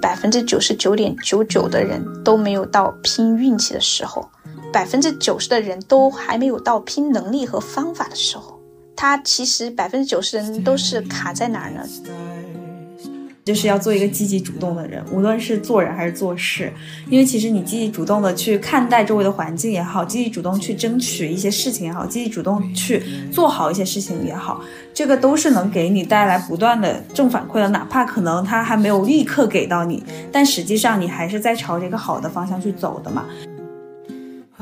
百分之九十九点九九的人都没有到拼运气的时候，百分之九十的人都还没有到拼能力和方法的时候。他其实百分之九十人都是卡在哪儿呢？就是要做一个积极主动的人，无论是做人还是做事。因为其实你积极主动的去看待周围的环境也好，积极主动去争取一些事情也好，积极主动去做好一些事情也好，这个都是能给你带来不断的正反馈的。哪怕可能他还没有立刻给到你，但实际上你还是在朝着一个好的方向去走的嘛。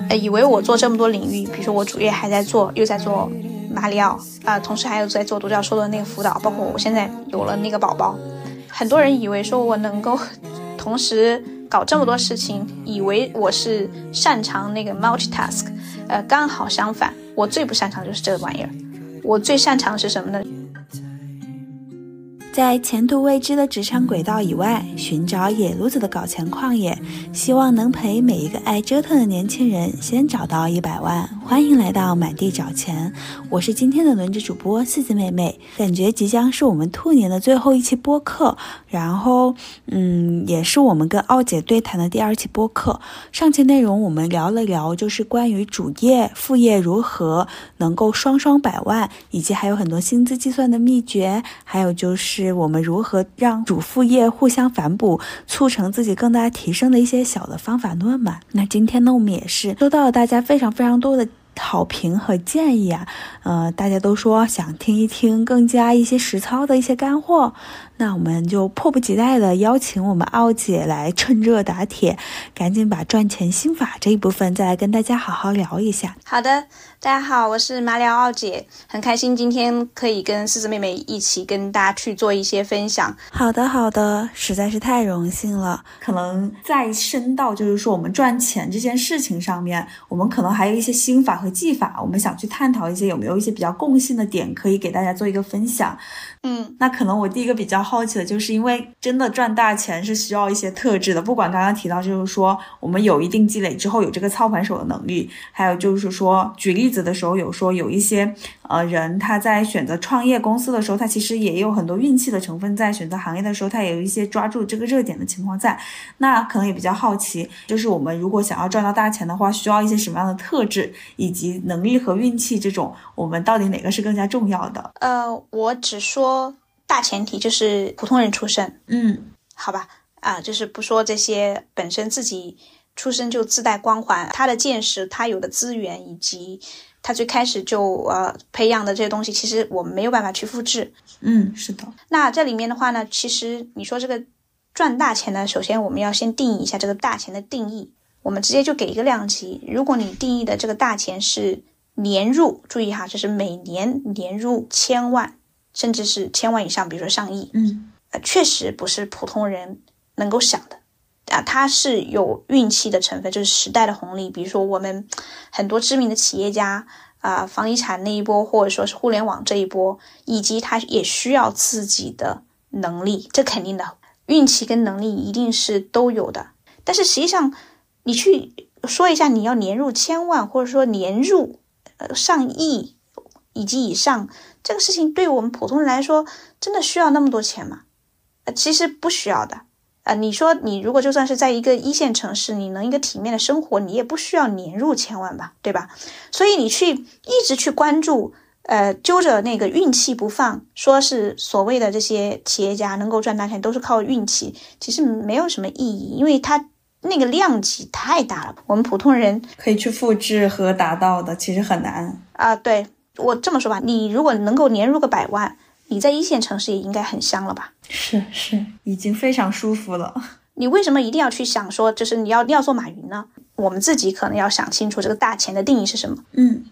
呃，以为我做这么多领域，比如说我主业还在做，又在做马里奥啊，同时还有在做独角兽的那个辅导，包括我现在有了那个宝宝。很多人以为说我能够 同时搞这么多事情，以为我是擅长那个 multitask，呃，刚好相反，我最不擅长就是这个玩意儿。我最擅长是什么呢？在前途未知的职场轨道以外，寻找野路子的搞钱旷野，希望能陪每一个爱折腾的年轻人先找到一百万。欢迎来到满地找钱，我是今天的轮值主播四子妹妹。感觉即将是我们兔年的最后一期播客，然后，嗯，也是我们跟奥姐对谈的第二期播客。上期内容我们聊了聊，就是关于主业副业如何能够双双百万，以及还有很多薪资计算的秘诀，还有就是。我们如何让主副业互相反哺，促成自己更大提升的一些小的方法论嘛？那今天呢，我们也是收到了大家非常非常多的好评和建议啊，呃，大家都说想听一听更加一些实操的一些干货。那我们就迫不及待的邀请我们奥姐来趁热打铁，赶紧把赚钱心法这一部分再来跟大家好好聊一下。好的，大家好，我是马里奥奥姐，很开心今天可以跟思思妹妹一起跟大家去做一些分享。好的，好的，实在是太荣幸了。可能再深到就是说我们赚钱这件事情上面，我们可能还有一些心法和技法，我们想去探讨一些有没有一些比较共性的点，可以给大家做一个分享。嗯，那可能我第一个比较好奇的就是，因为真的赚大钱是需要一些特质的。不管刚刚提到，就是说我们有一定积累之后有这个操盘手的能力，还有就是说举例子的时候有说有一些呃人他在选择创业公司的时候，他其实也有很多运气的成分在；选择行业的时候，他也有一些抓住这个热点的情况在。那可能也比较好奇，就是我们如果想要赚到大钱的话，需要一些什么样的特质，以及能力和运气这种，我们到底哪个是更加重要的？呃，我只说。说大前提就是普通人出身，嗯，好吧，啊，就是不说这些本身自己出生就自带光环，他的见识，他有的资源，以及他最开始就呃培养的这些东西，其实我们没有办法去复制。嗯，是的。那这里面的话呢，其实你说这个赚大钱呢，首先我们要先定义一下这个大钱的定义，我们直接就给一个量级。如果你定义的这个大钱是年入，注意哈，这是每年年入千万。甚至是千万以上，比如说上亿，嗯，呃，确实不是普通人能够想的，啊，它是有运气的成分，就是时代的红利。比如说我们很多知名的企业家啊，房地产那一波，或者说是互联网这一波，以及他也需要自己的能力，这肯定的，运气跟能力一定是都有的。但是实际上，你去说一下，你要年入千万，或者说年入呃上亿以及以上。这个事情对我们普通人来说，真的需要那么多钱吗？呃，其实不需要的。呃，你说你如果就算是在一个一线城市，你能一个体面的生活，你也不需要年入千万吧，对吧？所以你去一直去关注，呃，揪着那个运气不放，说是所谓的这些企业家能够赚大钱都是靠运气，其实没有什么意义，因为他那个量级太大了，我们普通人可以去复制和达到的，其实很难啊。对。我这么说吧，你如果能够年入个百万，你在一线城市也应该很香了吧？是是，已经非常舒服了。你为什么一定要去想说，就是你要要做马云呢？我们自己可能要想清楚这个大钱的定义是什么。嗯，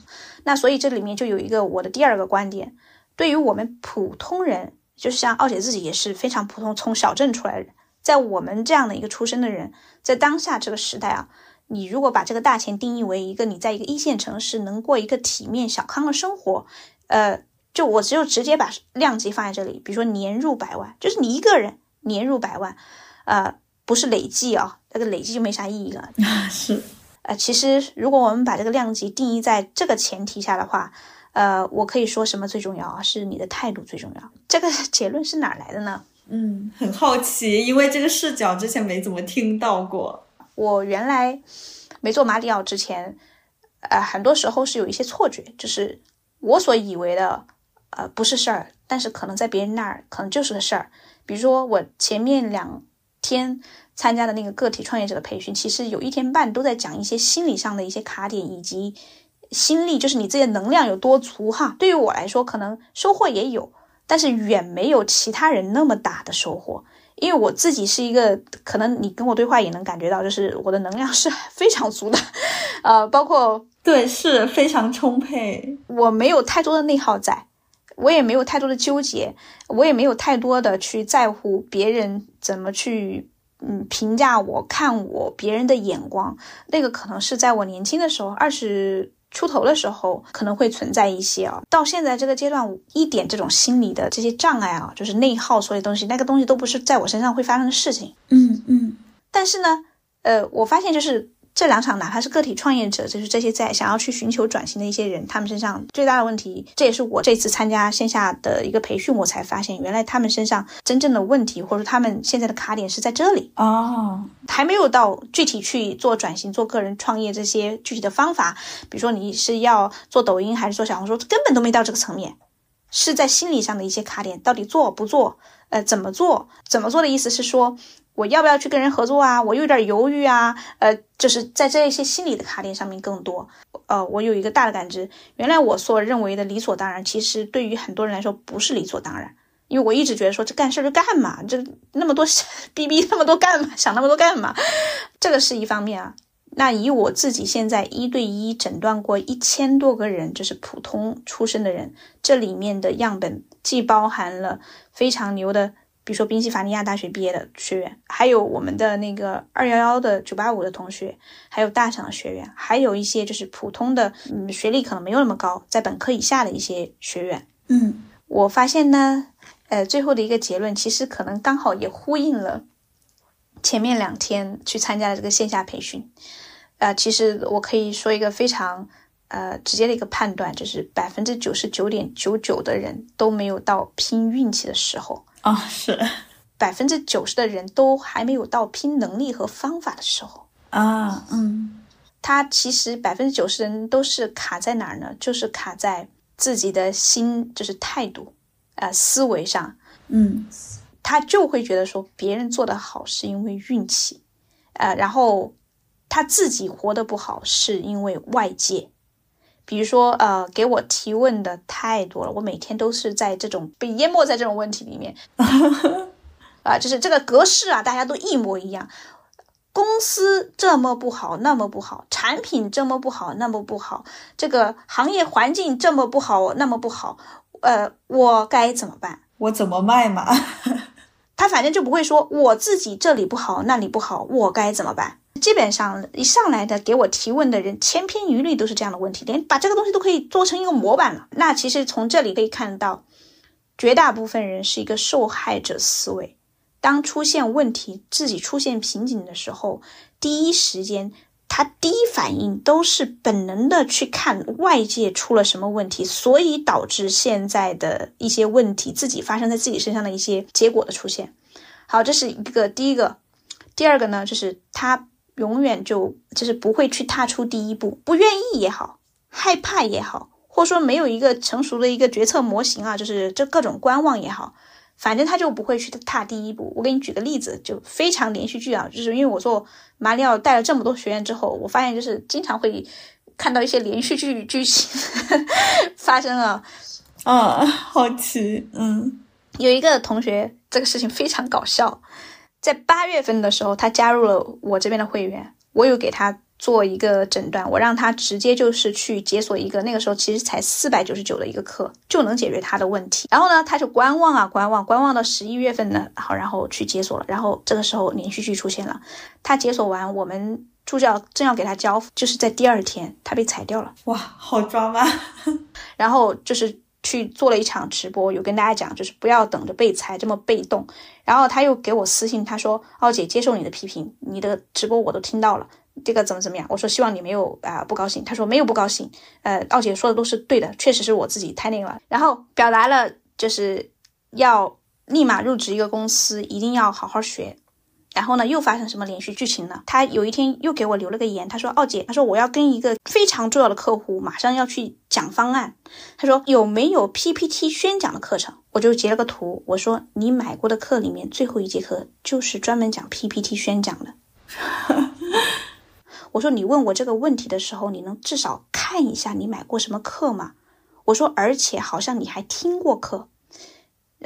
那所以这里面就有一个我的第二个观点，对于我们普通人，就是像奥姐自己也是非常普通，从小镇出来的人，在我们这样的一个出身的人，在当下这个时代啊。你如果把这个大钱定义为一个你在一个一线城市能过一个体面小康的生活，呃，就我只有直接把量级放在这里，比如说年入百万，就是你一个人年入百万，呃，不是累计啊，那个累计就没啥意义了。是，呃，其实如果我们把这个量级定义在这个前提下的话，呃，我可以说什么最重要啊？是你的态度最重要。这个 结论是哪来的呢？嗯，很好奇，因为这个视角之前没怎么听到过。我原来没做马里奥之前，呃，很多时候是有一些错觉，就是我所以为的，呃，不是事儿，但是可能在别人那儿可能就是个事儿。比如说我前面两天参加的那个个体创业者的培训，其实有一天半都在讲一些心理上的一些卡点以及心力，就是你自己的能量有多足哈。对于我来说，可能收获也有，但是远没有其他人那么大的收获。因为我自己是一个，可能你跟我对话也能感觉到，就是我的能量是 非常足的，呃，包括对是非常充沛，我没有太多的内耗在，我也没有太多的纠结，我也没有太多的去在乎别人怎么去嗯评价我、看我、别人的眼光，那个可能是在我年轻的时候，二十。出头的时候可能会存在一些啊，到现在这个阶段，一点这种心理的这些障碍啊，就是内耗所有东西，那个东西都不是在我身上会发生的事情。嗯嗯，但是呢，呃，我发现就是。这两场哪怕是个体创业者，就是这些在想要去寻求转型的一些人，他们身上最大的问题，这也是我这次参加线下的一个培训，我才发现原来他们身上真正的问题，或者说他们现在的卡点是在这里哦，还没有到具体去做转型、做个人创业这些具体的方法，比如说你是要做抖音还是做小红书，根本都没到这个层面，是在心理上的一些卡点，到底做不做？呃，怎么做？怎么做的意思是说。我要不要去跟人合作啊？我有点犹豫啊，呃，就是在这一些心理的卡点上面更多。呃，我有一个大的感知，原来我所认为的理所当然，其实对于很多人来说不是理所当然。因为我一直觉得说这干事就干嘛，这那么多 逼逼那么多干嘛，想那么多干嘛？这个是一方面啊。那以我自己现在一对一诊断过一千多个人，就是普通出身的人，这里面的样本既包含了非常牛的。比如说宾夕法尼亚大学毕业的学员，还有我们的那个二幺幺的九八五的同学，还有大厂的学员，还有一些就是普通的，嗯，学历可能没有那么高，在本科以下的一些学员。嗯，我发现呢，呃，最后的一个结论其实可能刚好也呼应了前面两天去参加的这个线下培训。呃，其实我可以说一个非常呃直接的一个判断，就是百分之九十九点九九的人都没有到拼运气的时候。啊，是百分之九十的人都还没有到拼能力和方法的时候啊。嗯，他其实百分之九十人都是卡在哪儿呢？就是卡在自己的心，就是态度，呃，思维上。嗯，他就会觉得说别人做得好是因为运气，呃，然后他自己活得不好是因为外界。比如说，呃，给我提问的太多了，我每天都是在这种被淹没在这种问题里面，啊，就是这个格式啊，大家都一模一样。公司这么不好，那么不好，产品这么不好，那么不好，这个行业环境这么不好，那么不好，呃，我该怎么办？我怎么卖嘛？他反正就不会说我自己这里不好，那里不好，我该怎么办？基本上一上来的给我提问的人，千篇一律都是这样的问题，连把这个东西都可以做成一个模板了。那其实从这里可以看到，绝大部分人是一个受害者思维。当出现问题、自己出现瓶颈的时候，第一时间他第一反应都是本能的去看外界出了什么问题，所以导致现在的一些问题自己发生在自己身上的一些结果的出现。好，这是一个第一个，第二个呢，就是他。永远就就是不会去踏出第一步，不愿意也好，害怕也好，或者说没有一个成熟的一个决策模型啊，就是这各种观望也好，反正他就不会去踏第一步。我给你举个例子，就非常连续剧啊，就是因为我做马里奥带了这么多学员之后，我发现就是经常会看到一些连续剧剧情 发生了，啊，好奇，嗯，有一个同学这个事情非常搞笑。在八月份的时候，他加入了我这边的会员，我有给他做一个诊断，我让他直接就是去解锁一个，那个时候其实才四百九十九的一个课就能解决他的问题。然后呢，他就观望啊观望，观望到十一月份呢，好，然后去解锁了。然后这个时候连续剧出现了，他解锁完，我们助教正要给他交付，就是在第二天他被裁掉了。哇，好抓马！然后就是。去做了一场直播，有跟大家讲，就是不要等着被裁这么被动。然后他又给我私信，他说：“奥姐接受你的批评，你的直播我都听到了，这个怎么怎么样？”我说：“希望你没有啊不高兴。”他说：“没有不高兴，呃，奥姐说的都是对的，确实是我自己太那个了。”然后表达了就是要立马入职一个公司，一定要好好学。然后呢，又发生什么连续剧情呢？他有一天又给我留了个言，他说：“奥姐，他说我要跟一个非常重要的客户马上要去讲方案，他说有没有 PPT 宣讲的课程？”我就截了个图，我说：“你买过的课里面最后一节课就是专门讲 PPT 宣讲的。”我说：“你问我这个问题的时候，你能至少看一下你买过什么课吗？”我说：“而且好像你还听过课。”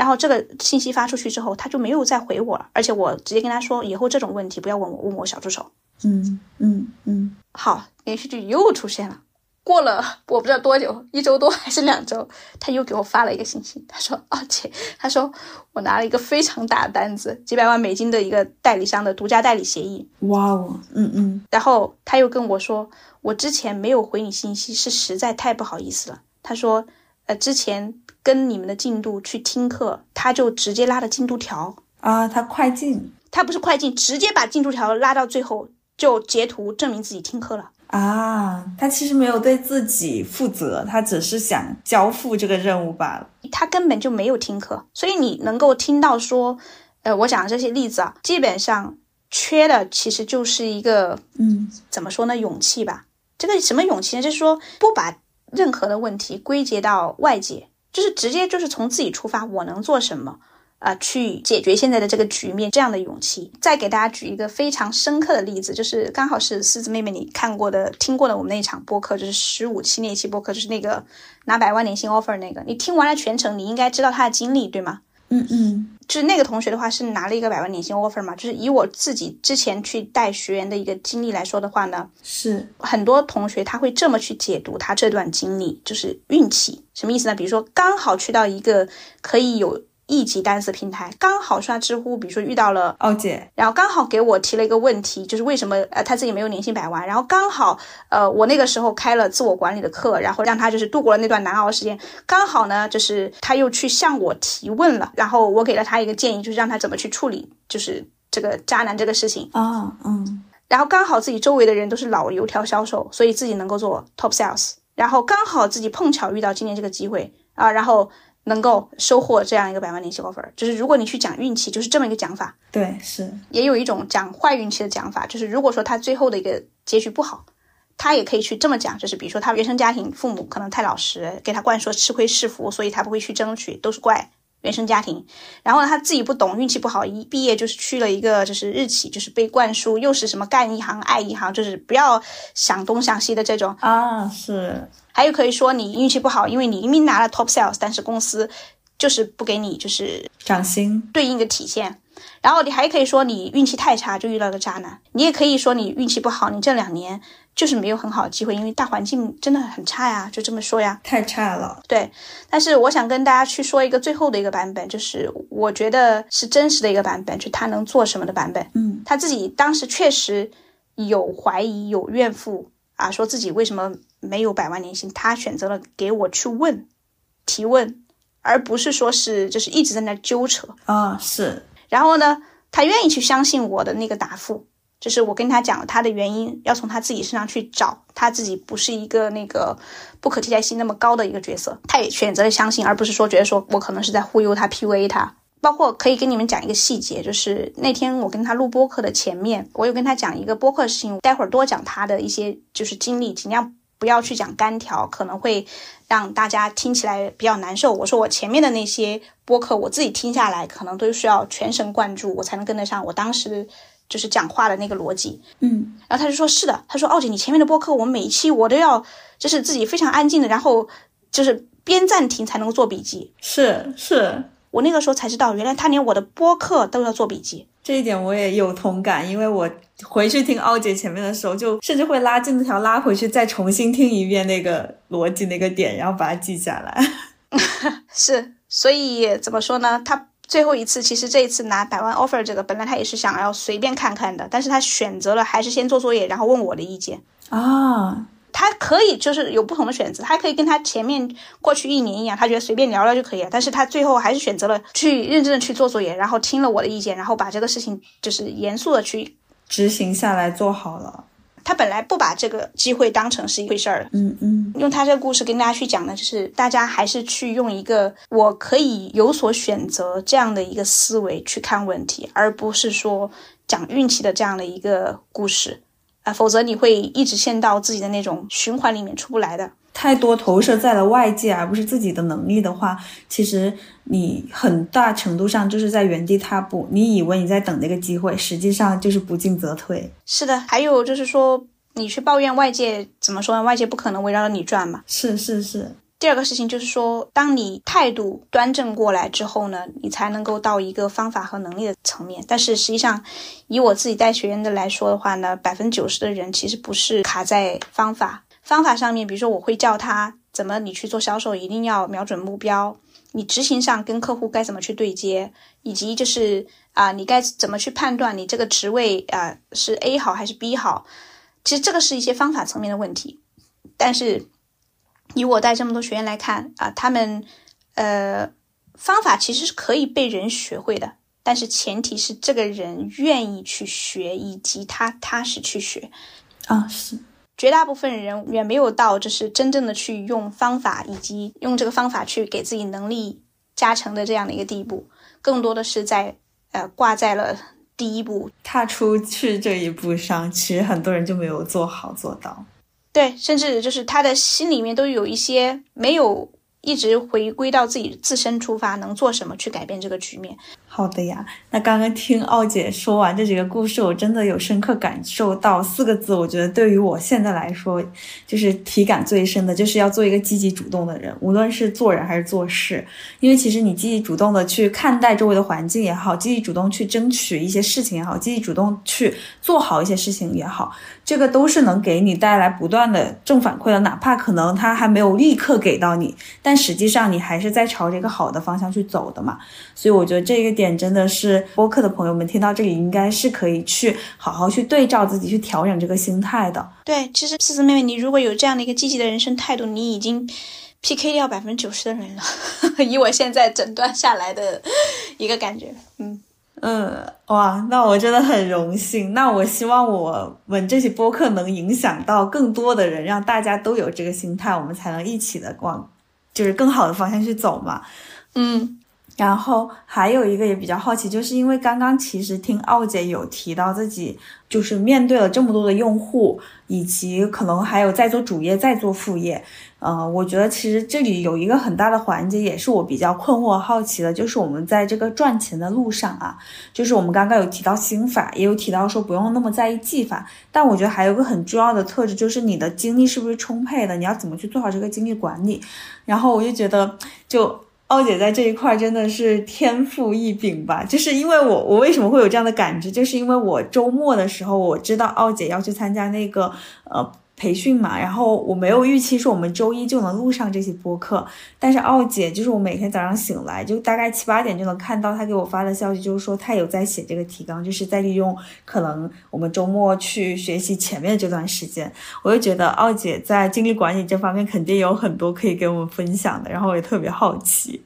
然后这个信息发出去之后，他就没有再回我了。而且我直接跟他说，以后这种问题不要问我，问我小助手。嗯嗯嗯。好，连续剧又出现了。过了我不知道多久，一周多还是两周，他又给我发了一个信息，他说：“啊姐，他说我拿了一个非常大的单子，几百万美金的一个代理商的独家代理协议。”哇哦，嗯嗯。然后他又跟我说，我之前没有回你信息，是实在太不好意思了。他说，呃，之前。跟你们的进度去听课，他就直接拉了进度条啊，他快进，他不是快进，直接把进度条拉到最后就截图证明自己听课了啊，他其实没有对自己负责，他只是想交付这个任务罢了，他根本就没有听课，所以你能够听到说，呃，我讲的这些例子啊，基本上缺的其实就是一个，嗯，怎么说呢，勇气吧，这个什么勇气呢？就是说不把任何的问题归结到外界。就是直接就是从自己出发，我能做什么啊？去解决现在的这个局面，这样的勇气。再给大家举一个非常深刻的例子，就是刚好是狮子妹妹你看过的、听过的我们那一场播客，就是十五期那期播客，就是那个拿百万年薪 offer 那个。你听完了全程，你应该知道他的经历，对吗？嗯嗯，就是那个同学的话是拿了一个百万年薪 offer 嘛，就是以我自己之前去带学员的一个经历来说的话呢，是很多同学他会这么去解读他这段经历，就是运气，什么意思呢？比如说刚好去到一个可以有。一级单词平台刚好刷知乎，比如说遇到了奥姐，然后刚好给我提了一个问题，就是为什么呃他自己没有年薪百万，然后刚好呃我那个时候开了自我管理的课，然后让他就是度过了那段难熬的时间，刚好呢就是他又去向我提问了，然后我给了他一个建议，就是让他怎么去处理就是这个渣男这个事情啊嗯，然后刚好自己周围的人都是老油条销售，所以自己能够做 top sales，然后刚好自己碰巧遇到今年这个机会啊，然后。能够收获这样一个百万年薪 offer，就是如果你去讲运气，就是这么一个讲法。对，是。也有一种讲坏运气的讲法，就是如果说他最后的一个结局不好，他也可以去这么讲，就是比如说他原生家庭父母可能太老实，给他灌输吃亏是福，所以他不会去争取，都是怪原生家庭。然后他自己不懂，运气不好，一毕业就是去了一个就是日企，就是被灌输又是什么干一行爱一行，就是不要想东想西的这种啊，是。还有可以说你运气不好，因为你明明拿了 top sales，但是公司就是不给你就是涨薪对应的体现。然后你还可以说你运气太差，就遇到个渣男。你也可以说你运气不好，你这两年就是没有很好的机会，因为大环境真的很差呀，就这么说呀。太差了。对，但是我想跟大家去说一个最后的一个版本，就是我觉得是真实的一个版本，就他能做什么的版本。嗯，他自己当时确实有怀疑，有怨妇啊，说自己为什么。没有百万年薪，他选择了给我去问提问，而不是说是就是一直在那纠扯啊。是，然后呢，他愿意去相信我的那个答复，就是我跟他讲他的原因，要从他自己身上去找，他自己不是一个那个不可替代性那么高的一个角色，他也选择了相信，而不是说觉得说我可能是在忽悠他、PUA 他。包括可以跟你们讲一个细节，就是那天我跟他录播客的前面，我有跟他讲一个播客事情，待会儿多讲他的一些就是经历，尽量。不要去讲干条，可能会让大家听起来比较难受。我说我前面的那些播客，我自己听下来，可能都需要全神贯注，我才能跟得上我当时就是讲话的那个逻辑。嗯，然后他就说是的，他说奥姐，你前面的播客，我每一期我都要就是自己非常安静的，然后就是边暂停才能够做笔记。是是。我那个时候才知道，原来他连我的播客都要做笔记。这一点我也有同感，因为我回去听奥姐前面的时候，就甚至会拉进度条拉回去，再重新听一遍那个逻辑那个点，然后把它记下来。是，所以怎么说呢？他最后一次，其实这一次拿百万 offer 这个，本来他也是想要随便看看的，但是他选择了还是先做作业，然后问我的意见啊。他可以就是有不同的选择，他可以跟他前面过去一年一样，他觉得随便聊聊就可以了。但是他最后还是选择了去认真的去做作业，然后听了我的意见，然后把这个事情就是严肃的去执行下来做好了。他本来不把这个机会当成是一回事儿。嗯嗯，用他这个故事跟大家去讲的，就是大家还是去用一个我可以有所选择这样的一个思维去看问题，而不是说讲运气的这样的一个故事啊，否则你会一直陷到自己的那种循环里面出不来的。太多投射在了外界，而不是自己的能力的话，其实你很大程度上就是在原地踏步。你以为你在等那个机会，实际上就是不进则退。是的，还有就是说，你去抱怨外界，怎么说呢？外界不可能围绕着你转嘛。是是是。第二个事情就是说，当你态度端正过来之后呢，你才能够到一个方法和能力的层面。但是实际上，以我自己带学员的来说的话呢，百分之九十的人其实不是卡在方法。方法上面，比如说我会教他怎么你去做销售，一定要瞄准目标。你执行上跟客户该怎么去对接，以及就是啊，你该怎么去判断你这个职位啊是 A 好还是 B 好？其实这个是一些方法层面的问题。但是以我带这么多学员来看啊，他们呃方法其实是可以被人学会的，但是前提是这个人愿意去学，以及他踏实去学啊是。绝大部分人远没有到，就是真正的去用方法，以及用这个方法去给自己能力加成的这样的一个地步，更多的是在呃挂在了第一步，踏出去这一步上，其实很多人就没有做好做到。对，甚至就是他的心里面都有一些没有。一直回归到自己自身出发，能做什么去改变这个局面？好的呀，那刚刚听奥姐说完这几个故事，我真的有深刻感受到四个字，我觉得对于我现在来说，就是体感最深的，就是要做一个积极主动的人，无论是做人还是做事。因为其实你积极主动的去看待周围的环境也好，积极主动去争取一些事情也好，积极主动去做好一些事情也好，这个都是能给你带来不断的正反馈的，哪怕可能他还没有立刻给到你，但。实际上，你还是在朝着一个好的方向去走的嘛，所以我觉得这个点真的是播客的朋友们听到这里，应该是可以去好好去对照自己，去调整这个心态的。对，其实思思妹妹，你如果有这样的一个积极的人生态度，你已经 PK 掉百分之九十的人了。以我现在诊断下来的一个感觉，嗯。嗯，哇，那我真的很荣幸。那我希望我们这期播客能影响到更多的人，让大家都有这个心态，我们才能一起的往，就是更好的方向去走嘛。嗯。然后还有一个也比较好奇，就是因为刚刚其实听奥姐有提到自己就是面对了这么多的用户，以及可能还有在做主业，在做副业。呃，我觉得其实这里有一个很大的环节，也是我比较困惑、好奇的，就是我们在这个赚钱的路上啊，就是我们刚刚有提到心法，也有提到说不用那么在意技法，但我觉得还有个很重要的特质，就是你的精力是不是充沛的，你要怎么去做好这个精力管理。然后我就觉得就。奥姐在这一块真的是天赋异禀吧？就是因为我，我为什么会有这样的感知？就是因为我周末的时候，我知道奥姐要去参加那个呃。培训嘛，然后我没有预期说我们周一就能录上这期播客，但是奥姐就是我每天早上醒来就大概七八点就能看到她给我发的消息，就是说她有在写这个提纲，就是在利用可能我们周末去学习前面这段时间，我就觉得奥姐在精力管理这方面肯定有很多可以给我们分享的，然后我也特别好奇。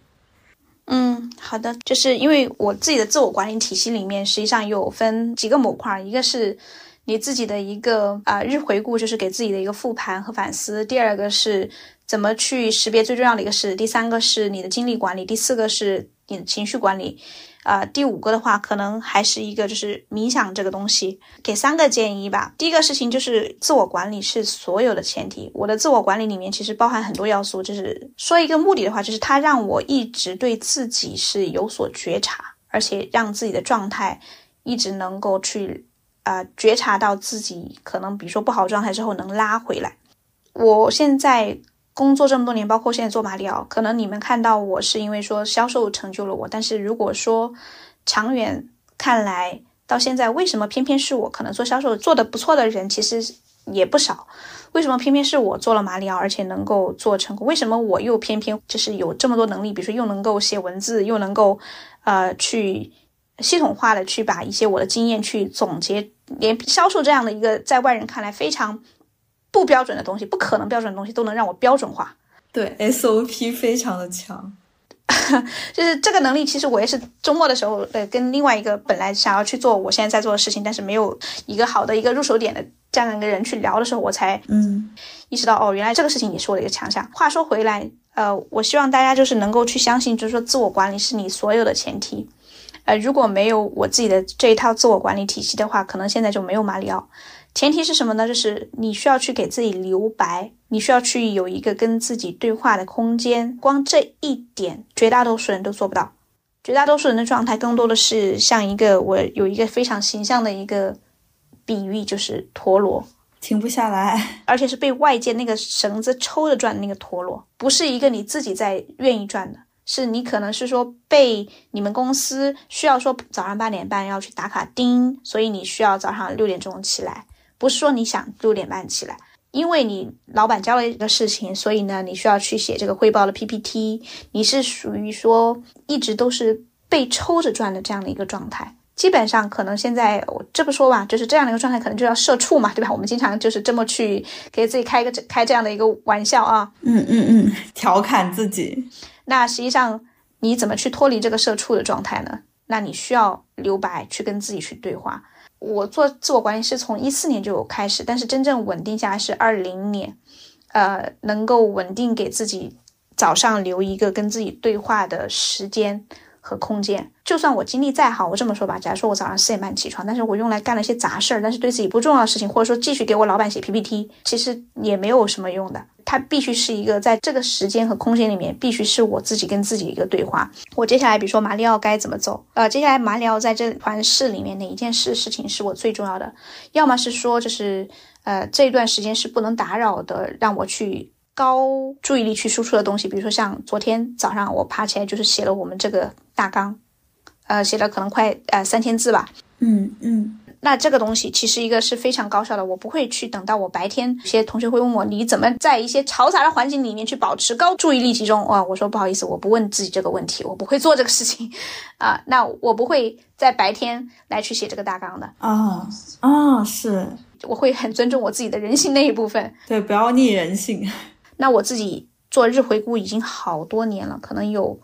嗯，好的，就是因为我自己的自我管理体系里面实际上有分几个模块，一个是。你自己的一个啊日回顾，就是给自己的一个复盘和反思。第二个是怎么去识别最重要的一个事。第三个是你的精力管理。第四个是你的情绪管理。啊，第五个的话，可能还是一个就是冥想这个东西。给三个建议吧。第一个事情就是自我管理是所有的前提。我的自我管理里面其实包含很多要素。就是说一个目的的话，就是它让我一直对自己是有所觉察，而且让自己的状态一直能够去。啊，觉察到自己可能，比如说不好状态之后，能拉回来。我现在工作这么多年，包括现在做马里奥，可能你们看到我是因为说销售成就了我，但是如果说长远看来，到现在为什么偏偏是我？可能做销售做的不错的人其实也不少，为什么偏偏是我做了马里奥，而且能够做成功？为什么我又偏偏就是有这么多能力？比如说又能够写文字，又能够呃去。系统化的去把一些我的经验去总结，连销售这样的一个在外人看来非常不标准的东西，不可能标准的东西都能让我标准化。对，SOP 非常的强，就是这个能力。其实我也是周末的时候，呃，跟另外一个本来想要去做我现在在做的事情，但是没有一个好的一个入手点的这样一个人去聊的时候，我才嗯意识到，哦，原来这个事情也是我的一个强项。话说回来，呃，我希望大家就是能够去相信，就是说自我管理是你所有的前提。呃，如果没有我自己的这一套自我管理体系的话，可能现在就没有马里奥。前提是什么呢？就是你需要去给自己留白，你需要去有一个跟自己对话的空间。光这一点，绝大多数人都做不到。绝大多数人的状态更多的是像一个我有一个非常形象的一个比喻，就是陀螺。停不下来，而且是被外界那个绳子抽着转的那个陀螺，不是一个你自己在愿意转的，是你可能是说被你们公司需要说早上八点半要去打卡钉，所以你需要早上六点钟起来，不是说你想六点半起来，因为你老板交了一个事情，所以呢你需要去写这个汇报的 PPT，你是属于说一直都是被抽着转的这样的一个状态。基本上可能现在我这么说吧，就是这样的一个状态，可能就要社畜嘛，对吧？我们经常就是这么去给自己开一个开这样的一个玩笑啊。嗯嗯嗯，调侃自己。那实际上你怎么去脱离这个社畜的状态呢？那你需要留白，去跟自己去对话。我做自我管理是从一四年就有开始，但是真正稳定下来是二零年，呃，能够稳定给自己早上留一个跟自己对话的时间。和空间，就算我精力再好，我这么说吧，假如说我早上四点半起床，但是我用来干了一些杂事儿，但是对自己不重要的事情，或者说继续给我老板写 PPT，其实也没有什么用的。它必须是一个在这个时间和空间里面，必须是我自己跟自己一个对话。我接下来，比如说马里奥该怎么走？呃，接下来马里奥在这团事里面哪一件事事情是我最重要的？要么是说，就是呃这段时间是不能打扰的，让我去。高注意力去输出的东西，比如说像昨天早上我爬起来就是写了我们这个大纲，呃，写了可能快呃三千字吧。嗯嗯，那这个东西其实一个是非常高效的，我不会去等到我白天。有些同学会问我，你怎么在一些嘈杂的环境里面去保持高注意力集中？哇，我说不好意思，我不问自己这个问题，我不会做这个事情 啊。那我不会在白天来去写这个大纲的。啊啊，是，我会很尊重我自己的人性那一部分。对，不要逆人性。那我自己做日回顾已经好多年了，可能有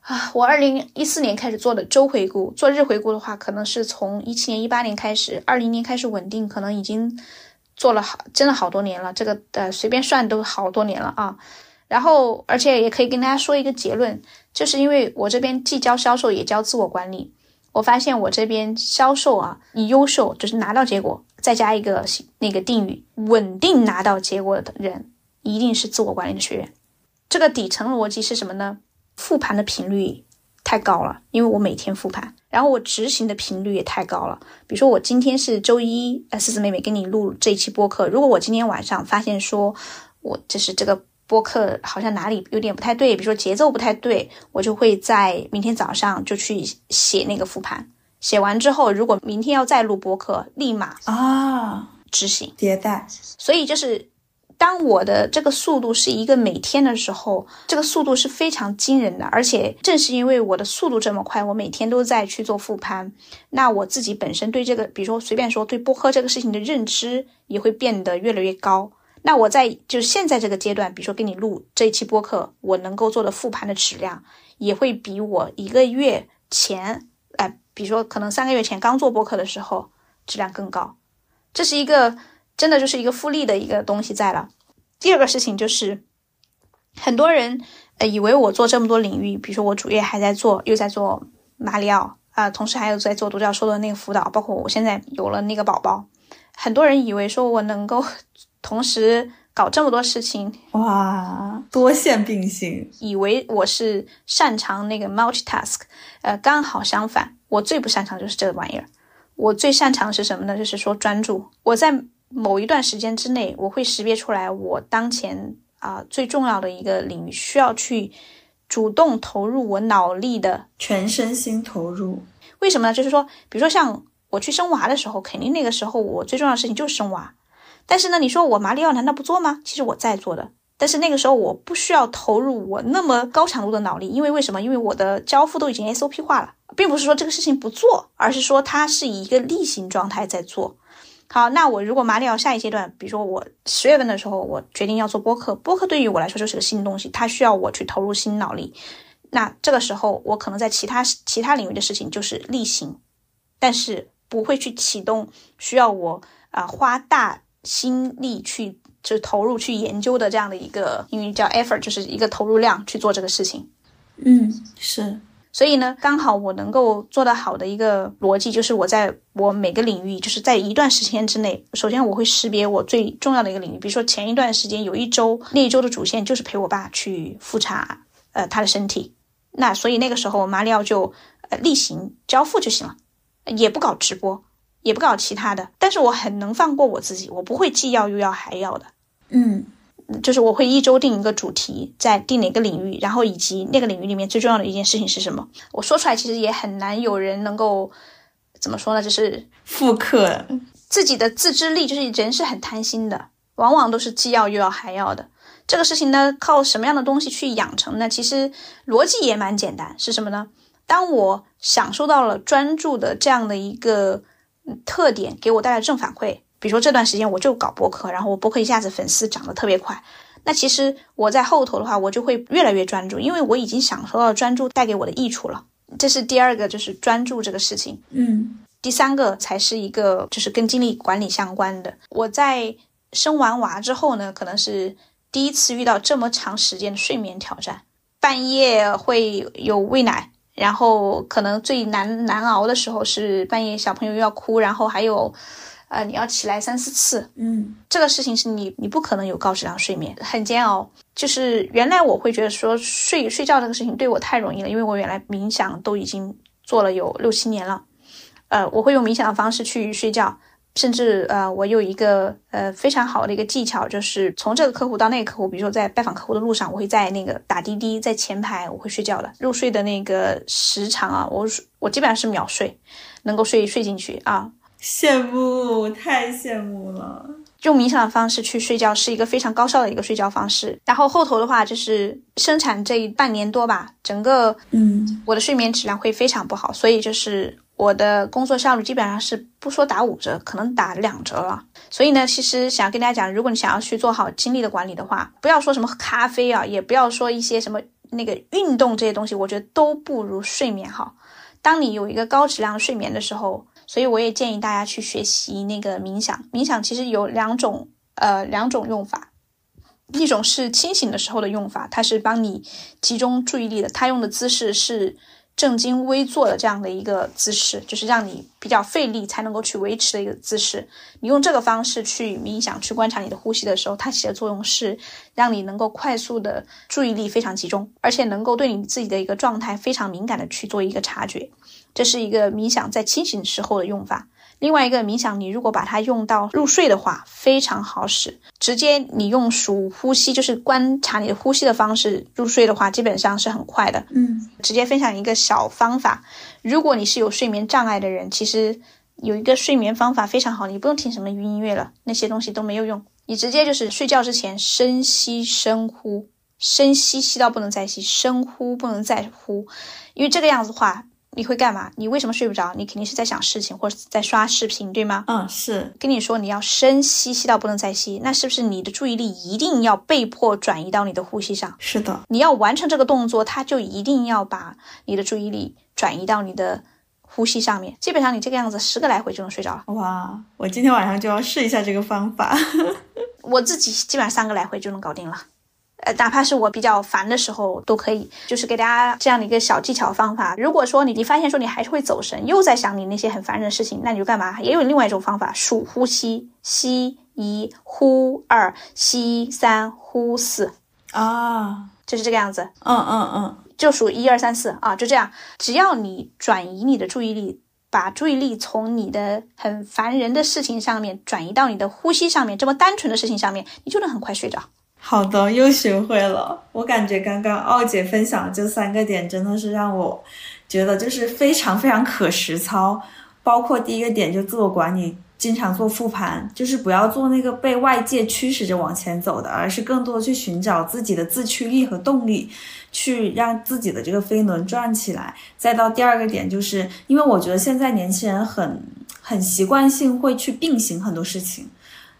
啊，我二零一四年开始做的周回顾，做日回顾的话，可能是从一七年、一八年开始，二零年开始稳定，可能已经做了好，真的好多年了。这个呃，随便算都好多年了啊。然后，而且也可以跟大家说一个结论，就是因为我这边既教销售也教自我管理，我发现我这边销售啊，你优秀就是拿到结果，再加一个那个定语，稳定拿到结果的人。一定是自我管理的学员，这个底层逻辑是什么呢？复盘的频率太高了，因为我每天复盘，然后我执行的频率也太高了。比如说我今天是周一，呃，思思妹妹跟你录这一期播客，如果我今天晚上发现说我就是这个播客好像哪里有点不太对，比如说节奏不太对，我就会在明天早上就去写那个复盘，写完之后，如果明天要再录播客，立马啊执行迭代，所以就是。当我的这个速度是一个每天的时候，这个速度是非常惊人的。而且正是因为我的速度这么快，我每天都在去做复盘，那我自己本身对这个，比如说随便说对播客这个事情的认知也会变得越来越高。那我在就现在这个阶段，比如说给你录这一期播客，我能够做的复盘的质量也会比我一个月前，哎，比如说可能三个月前刚做播客的时候质量更高。这是一个。真的就是一个复利的一个东西在了。第二个事情就是，很多人呃以为我做这么多领域，比如说我主业还在做，又在做马里奥啊，同时还有在做独角兽的那个辅导，包括我现在有了那个宝宝，很多人以为说我能够 同时搞这么多事情，哇，多线并行，以为我是擅长那个 multitask，呃，刚好相反，我最不擅长就是这个玩意儿，我最擅长是什么呢？就是说专注，我在。某一段时间之内，我会识别出来我当前啊最重要的一个领域，需要去主动投入我脑力的全身心投入。为什么呢？就是说，比如说像我去生娃的时候，肯定那个时候我最重要的事情就是生娃。但是呢，你说我马里奥难道不做吗？其实我在做的，但是那个时候我不需要投入我那么高强度的脑力，因为为什么？因为我的交付都已经 SOP 化了，并不是说这个事情不做，而是说它是以一个例行状态在做。好，那我如果马里奥下一阶段，比如说我十月份的时候，我决定要做播客，播客对于我来说就是个新东西，它需要我去投入新脑力。那这个时候，我可能在其他其他领域的事情就是例行，但是不会去启动需要我啊花大心力去就是投入去研究的这样的一个因为叫 effort，就是一个投入量去做这个事情。嗯，是。所以呢，刚好我能够做得好的一个逻辑，就是我在我每个领域，就是在一段时间之内，首先我会识别我最重要的一个领域。比如说前一段时间有一周，那一周的主线就是陪我爸去复查，呃，他的身体。那所以那个时候马里奥就呃例行交付就行了，也不搞直播，也不搞其他的。但是我很能放过我自己，我不会既要又要还要的。嗯。就是我会一周定一个主题，在定哪个领域，然后以及那个领域里面最重要的一件事情是什么。我说出来其实也很难有人能够怎么说呢？就是复刻自己的自制力，就是人是很贪心的，往往都是既要又要还要的。这个事情呢，靠什么样的东西去养成呢？其实逻辑也蛮简单，是什么呢？当我享受到了专注的这样的一个特点，给我带来正反馈。比如说这段时间我就搞博客，然后我博客一下子粉丝涨得特别快，那其实我在后头的话，我就会越来越专注，因为我已经享受到专注带给我的益处了。这是第二个，就是专注这个事情。嗯，第三个才是一个，就是跟精力管理相关的。我在生完娃之后呢，可能是第一次遇到这么长时间的睡眠挑战，半夜会有喂奶，然后可能最难难熬的时候是半夜小朋友又要哭，然后还有。呃，你要起来三四次，嗯，这个事情是你你不可能有高质量睡眠，很煎熬。就是原来我会觉得说睡睡觉这个事情对我太容易了，因为我原来冥想都已经做了有六七年了，呃，我会用冥想的方式去睡觉，甚至呃，我有一个呃非常好的一个技巧，就是从这个客户到那个客户，比如说在拜访客户的路上，我会在那个打滴滴在前排，我会睡觉的。入睡的那个时长啊，我我基本上是秒睡，能够睡睡进去啊。羡慕，太羡慕了！用冥想的方式去睡觉是一个非常高效的一个睡觉方式。然后后头的话就是生产这半年多吧，整个嗯，我的睡眠质量会非常不好，所以就是我的工作效率基本上是不说打五折，可能打两折了。所以呢，其实想要跟大家讲，如果你想要去做好精力的管理的话，不要说什么咖啡啊，也不要说一些什么那个运动这些东西，我觉得都不如睡眠好。当你有一个高质量的睡眠的时候。所以我也建议大家去学习那个冥想。冥想其实有两种，呃，两种用法。一种是清醒的时候的用法，它是帮你集中注意力的。它用的姿势是正襟危坐的这样的一个姿势，就是让你比较费力才能够去维持的一个姿势。你用这个方式去冥想，去观察你的呼吸的时候，它起的作用是让你能够快速的注意力非常集中，而且能够对你自己的一个状态非常敏感的去做一个察觉。这是一个冥想在清醒时候的用法。另外一个冥想，你如果把它用到入睡的话，非常好使。直接你用数呼吸，就是观察你的呼吸的方式入睡的话，基本上是很快的。嗯，直接分享一个小方法。如果你是有睡眠障碍的人，其实有一个睡眠方法非常好，你不用听什么音乐了，那些东西都没有用。你直接就是睡觉之前深吸深呼，深吸吸到不能再吸，深呼不能再呼，因为这个样子的话。你会干嘛？你为什么睡不着？你肯定是在想事情，或者在刷视频，对吗？嗯，是。跟你说，你要深吸，吸到不能再吸，那是不是你的注意力一定要被迫转移到你的呼吸上？是的。你要完成这个动作，它就一定要把你的注意力转移到你的呼吸上面。基本上你这个样子十个来回就能睡着了。哇，我今天晚上就要试一下这个方法。我自己基本上三个来回就能搞定了。呃，哪怕是我比较烦的时候都可以，就是给大家这样的一个小技巧方法。如果说你你发现说你还是会走神，又在想你那些很烦人的事情，那你就干嘛？也有另外一种方法，数呼吸，吸一呼二，吸三呼四啊，就是这个样子。嗯嗯嗯，就数一二三四啊，就这样。只要你转移你的注意力，把注意力从你的很烦人的事情上面转移到你的呼吸上面，这么单纯的事情上面，你就能很快睡着。好的，又学会了。我感觉刚刚奥姐分享的这三个点，真的是让我觉得就是非常非常可实操。包括第一个点，就自我管理，经常做复盘，就是不要做那个被外界驱使着往前走的，而是更多的去寻找自己的自驱力和动力，去让自己的这个飞轮转起来。再到第二个点，就是因为我觉得现在年轻人很很习惯性会去并行很多事情。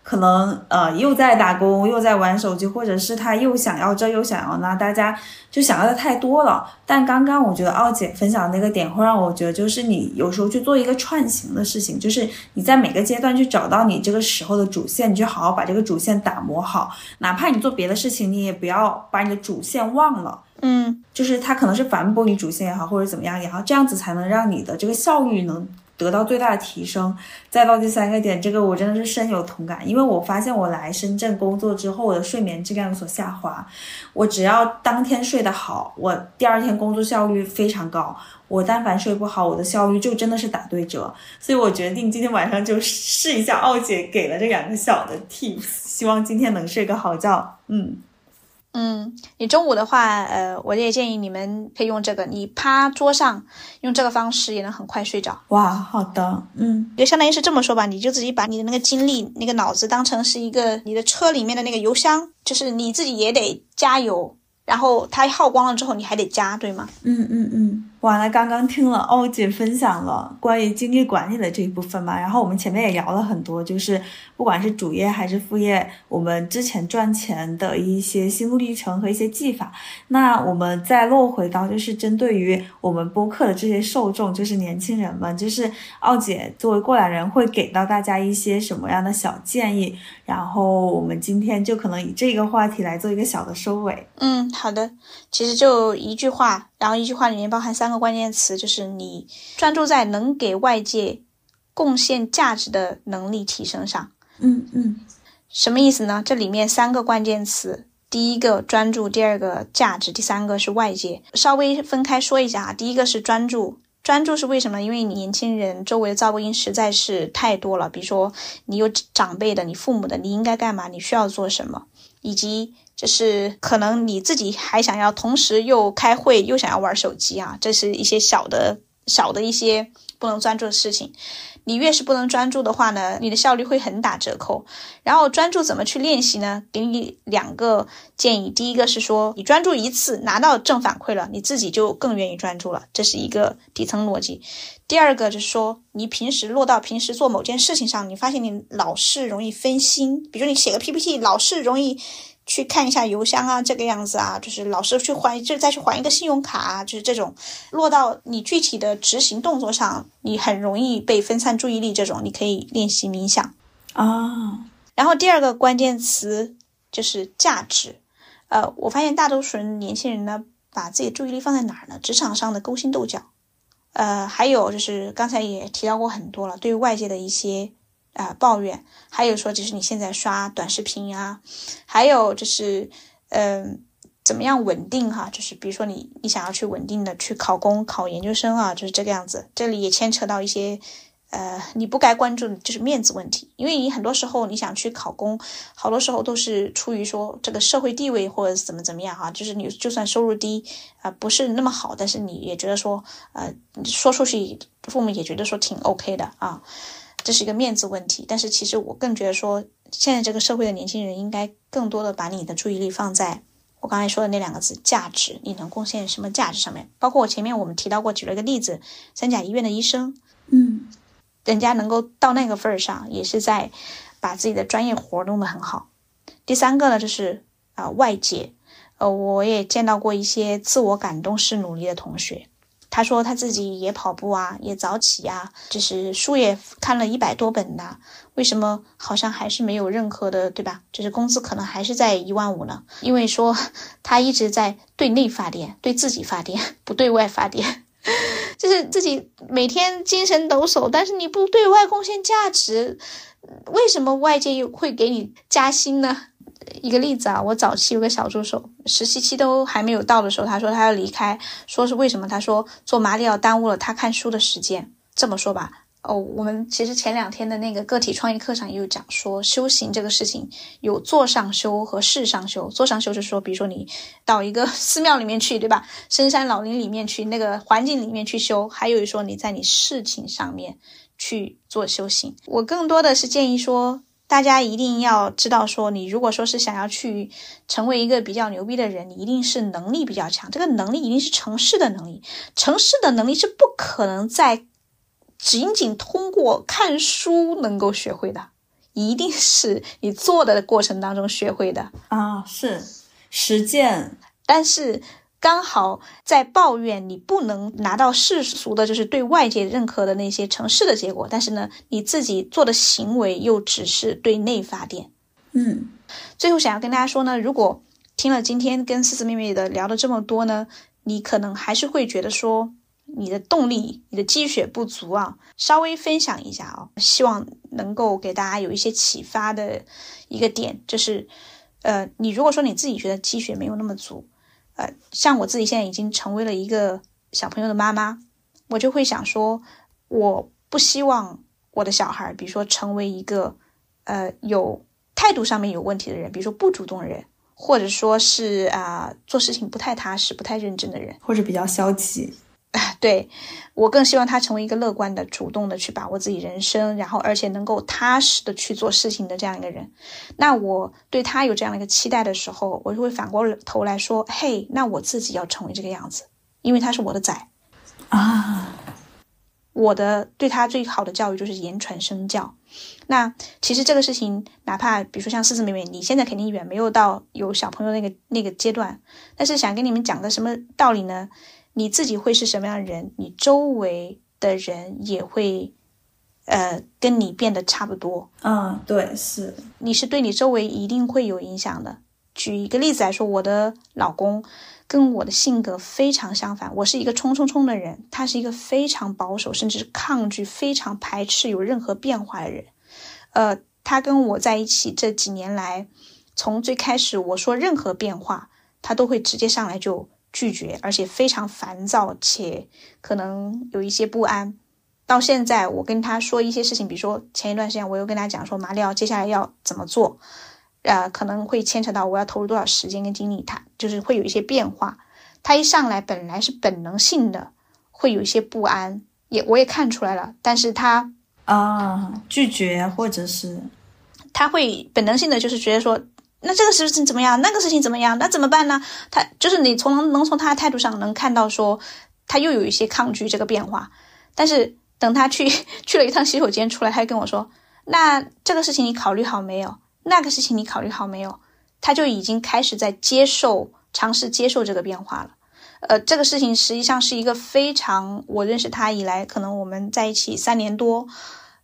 可能呃又在打工又在玩手机，或者是他又想要这又想要那，大家就想要的太多了。但刚刚我觉得奥姐分享的那个点会让我觉得，就是你有时候去做一个串行的事情，就是你在每个阶段去找到你这个时候的主线，你就好好把这个主线打磨好。哪怕你做别的事情，你也不要把你的主线忘了。嗯，就是它可能是反驳你主线也好，或者怎么样也好，这样子才能让你的这个效率能。得到最大的提升，再到第三个点，这个我真的是深有同感，因为我发现我来深圳工作之后，我的睡眠质量有所下滑。我只要当天睡得好，我第二天工作效率非常高；我但凡睡不好，我的效率就真的是打对折。所以我决定今天晚上就试一下奥姐给了这两个小的 tips，希望今天能睡个好觉。嗯。嗯，你中午的话，呃，我也建议你们可以用这个，你趴桌上用这个方式也能很快睡着。哇，好的，嗯，就相当于是这么说吧，你就自己把你的那个精力、那个脑子当成是一个你的车里面的那个油箱，就是你自己也得加油，然后它耗光了之后你还得加，对吗？嗯嗯嗯。完了，刚刚听了欧姐分享了关于精力管理的这一部分嘛，然后我们前面也聊了很多，就是不管是主业还是副业，我们之前赚钱的一些心路历程和一些技法。那我们再落回到，就是针对于我们播客的这些受众，就是年轻人们，就是奥姐作为过来人，会给到大家一些什么样的小建议？然后我们今天就可能以这个话题来做一个小的收尾。嗯，好的，其实就一句话。然后一句话里面包含三个关键词，就是你专注在能给外界贡献价值的能力提升上。嗯嗯，什么意思呢？这里面三个关键词，第一个专注，第二个价值，第三个是外界。稍微分开说一下啊。第一个是专注，专注是为什么？因为你年轻人周围的噪音实在是太多了。比如说你有长辈的，你父母的，你应该干嘛？你需要做什么？以及就是可能你自己还想要同时又开会又想要玩手机啊，这是一些小的小的一些不能专注的事情。你越是不能专注的话呢，你的效率会很打折扣。然后专注怎么去练习呢？给你两个建议。第一个是说，你专注一次拿到正反馈了，你自己就更愿意专注了，这是一个底层逻辑。第二个就是说，你平时落到平时做某件事情上，你发现你老是容易分心，比如你写个 PPT，老是容易。去看一下邮箱啊，这个样子啊，就是老是去还，就再去还一个信用卡啊，就是这种落到你具体的执行动作上，你很容易被分散注意力。这种你可以练习冥想啊。然后第二个关键词就是价值。呃，我发现大多数人年轻人呢，把自己的注意力放在哪儿呢？职场上的勾心斗角，呃，还有就是刚才也提到过很多了，对于外界的一些。啊，抱怨，还有说就是你现在刷短视频啊，还有就是，嗯，怎么样稳定哈？就是比如说你你想要去稳定的去考公、考研究生啊，就是这个样子。这里也牵扯到一些，呃，你不该关注就是面子问题，因为你很多时候你想去考公，好多时候都是出于说这个社会地位或者怎么怎么样哈，就是你就算收入低啊，不是那么好，但是你也觉得说，呃，说出去父母也觉得说挺 OK 的啊。这是一个面子问题，但是其实我更觉得说，现在这个社会的年轻人应该更多的把你的注意力放在我刚才说的那两个字“价值”，你能贡献什么价值上面。包括我前面我们提到过，举了一个例子，三甲医院的医生，嗯，人家能够到那个份儿上，也是在把自己的专业活弄得很好。第三个呢，就是啊外界，呃，我也见到过一些自我感动式努力的同学。他说他自己也跑步啊，也早起啊，就是书也看了一百多本呐，为什么好像还是没有任何的，对吧？就是工资可能还是在一万五呢？因为说 他一直在对内发电，对自己发电，不对外发电，就是自己每天精神抖擞，但是你不对外贡献价值，为什么外界又会给你加薪呢？一个例子啊，我早期有个小助手，实习期都还没有到的时候，他说他要离开，说是为什么？他说做马里奥耽误了他看书的时间。这么说吧，哦，我们其实前两天的那个个体创业课上也有讲说，修行这个事情有坐上修和事上修。坐上修就是说，比如说你到一个 寺庙里面去，对吧？深山老林里面去，那个环境里面去修；还有一说你在你事情上面去做修行。我更多的是建议说。大家一定要知道，说你如果说是想要去成为一个比较牛逼的人，你一定是能力比较强。这个能力一定是城市的能力，城市的能力是不可能在仅仅通过看书能够学会的，一定是你做的过程当中学会的啊，是实践。但是刚好在抱怨你不能拿到世俗的，就是对外界认可的那些城市的结果，但是呢，你自己做的行为又只是对内发电。嗯，最后想要跟大家说呢，如果听了今天跟思思妹妹的聊了这么多呢，你可能还是会觉得说。你的动力，你的积雪不足啊，稍微分享一下啊，希望能够给大家有一些启发的一个点，就是，呃，你如果说你自己觉得积雪没有那么足，呃，像我自己现在已经成为了一个小朋友的妈妈，我就会想说，我不希望我的小孩，比如说成为一个，呃，有态度上面有问题的人，比如说不主动的人，或者说是啊，做事情不太踏实、不太认真的人，或者比较消极。对我更希望他成为一个乐观的、主动的去把握自己人生，然后而且能够踏实的去做事情的这样一个人。那我对他有这样的一个期待的时候，我就会反过头来说：“嘿，那我自己要成为这个样子，因为他是我的仔啊。”我的对他最好的教育就是言传身教。那其实这个事情，哪怕比如说像四四妹妹，你现在肯定远没有到有小朋友那个那个阶段，但是想跟你们讲个什么道理呢？你自己会是什么样的人，你周围的人也会，呃，跟你变得差不多。嗯，对，是，你是对你周围一定会有影响的。举一个例子来说，我的老公跟我的性格非常相反，我是一个冲冲冲的人，他是一个非常保守，甚至是抗拒、非常排斥有任何变化的人。呃，他跟我在一起这几年来，从最开始我说任何变化，他都会直接上来就。拒绝，而且非常烦躁，且可能有一些不安。到现在，我跟他说一些事情，比如说前一段时间，我又跟他讲说，马里奥接下来要怎么做，呃，可能会牵扯到我要投入多少时间跟精力，他就是会有一些变化。他一上来本来是本能性的，会有一些不安，也我也看出来了，但是他啊拒绝或者是他会本能性的，就是觉得说。那这个事情怎么样？那个事情怎么样？那怎么办呢？他就是你从能能从他的态度上能看到说，他又有一些抗拒这个变化。但是等他去 去了一趟洗手间出来，他就跟我说：“那这个事情你考虑好没有？那个事情你考虑好没有？”他就已经开始在接受、尝试接受这个变化了。呃，这个事情实际上是一个非常我认识他以来，可能我们在一起三年多，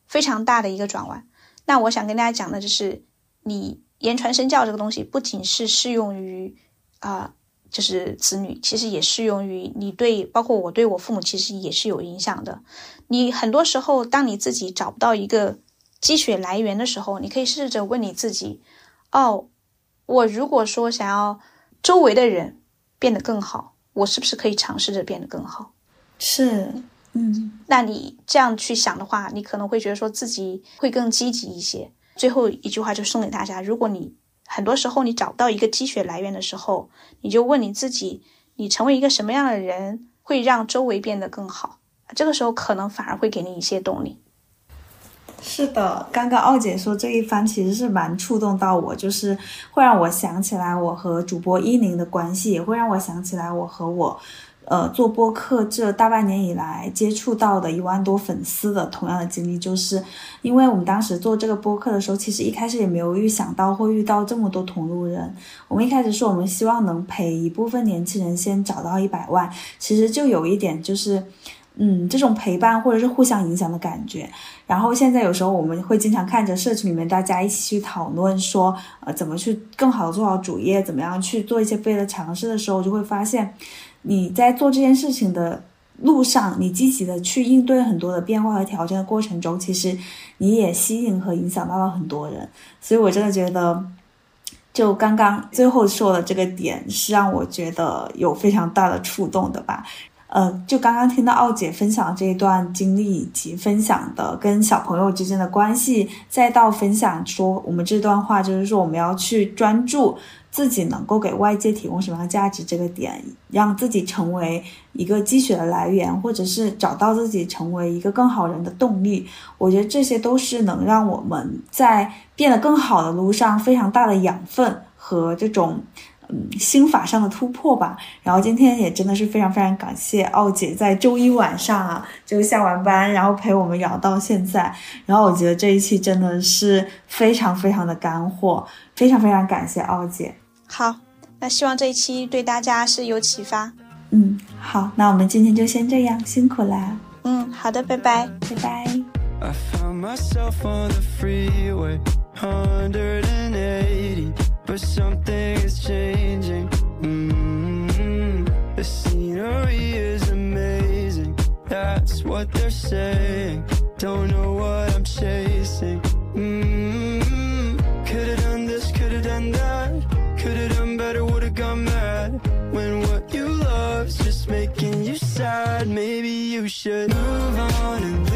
非常大的一个转弯。那我想跟大家讲的就是你。言传身教这个东西不仅是适用于啊，就是子女，其实也适用于你对，包括我对我父母，其实也是有影响的。你很多时候，当你自己找不到一个积雪来源的时候，你可以试着问你自己：哦，我如果说想要周围的人变得更好，我是不是可以尝试着变得更好？是，嗯，那你这样去想的话，你可能会觉得说自己会更积极一些。最后一句话就送给大家：如果你很多时候你找不到一个积雪来源的时候，你就问你自己，你成为一个什么样的人会让周围变得更好？这个时候可能反而会给你一些动力。是的，刚刚奥姐说这一番其实是蛮触动到我，就是会让我想起来我和主播依宁的关系，也会让我想起来我和我。呃，做播客这大半年以来，接触到的一万多粉丝的同样的经历，就是因为我们当时做这个播客的时候，其实一开始也没有预想到会遇到这么多同路人。我们一开始说我们希望能陪一部分年轻人先找到一百万，其实就有一点就是，嗯，这种陪伴或者是互相影响的感觉。然后现在有时候我们会经常看着社群里面大家一起去讨论说，呃，怎么去更好的做好主业，怎么样去做一些别的尝试的时候，就会发现。你在做这件事情的路上，你积极的去应对很多的变化和挑战的过程中，其实你也吸引和影响到了很多人。所以我真的觉得，就刚刚最后说的这个点，是让我觉得有非常大的触动的吧。呃，就刚刚听到奥姐分享这一段经历，以及分享的跟小朋友之间的关系，再到分享说我们这段话，就是说我们要去专注自己能够给外界提供什么样的价值这个点，让自己成为一个积雪的来源，或者是找到自己成为一个更好人的动力。我觉得这些都是能让我们在变得更好的路上非常大的养分和这种。嗯心法上的突破吧。然后今天也真的是非常非常感谢奥姐在周一晚上啊就下完班，然后陪我们聊到现在。然后我觉得这一期真的是非常非常的干货，非常非常感谢奥姐。好，那希望这一期对大家是有启发。嗯，好，那我们今天就先这样，辛苦啦。嗯，好的，拜拜，拜拜。I found myself on the freeway, 180, but something is changing. mm The scenery is amazing, that's what they're saying. Don't know what I'm chasing. maybe you should move on